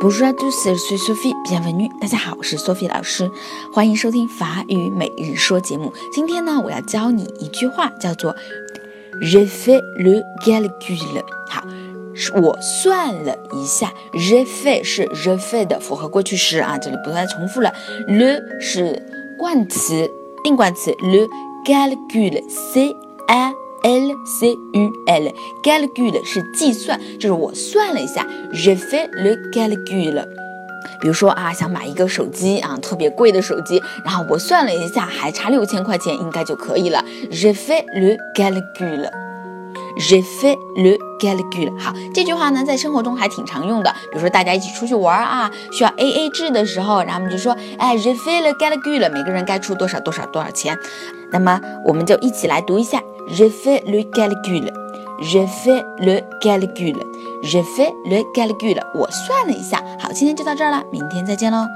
Bonjour à tous, je suis Sophie. Bienvenue，大家好，我是 Sophie 老师，欢迎收听法语每日说节目。今天呢，我要教你一句话，叫做 “Je fais le calcul”。好，我算了一下，“je fais” 是 “je fais” 的复合过去式啊，这里不再重复了。“le” 是冠词，定冠词，“le calcul”，c a L C U L，calcul 是计算，就是我算了一下，je fais le calcul。比如说啊，想买一个手机啊，特别贵的手机，然后我算了一下，还差六千块钱，应该就可以了。je fais le calcul，je fais le calcul。好，这句话呢，在生活中还挺常用的。比如说大家一起出去玩啊，需要 A A 制的时候，然后我们就说，哎，je fais le calcul，每个人该出多少多少多少钱。那么我们就一起来读一下。Je fais le calcul. Je fais le calcul. Je fais le calcul. 我算了一下。好，今天就到这儿了，明天再见喽。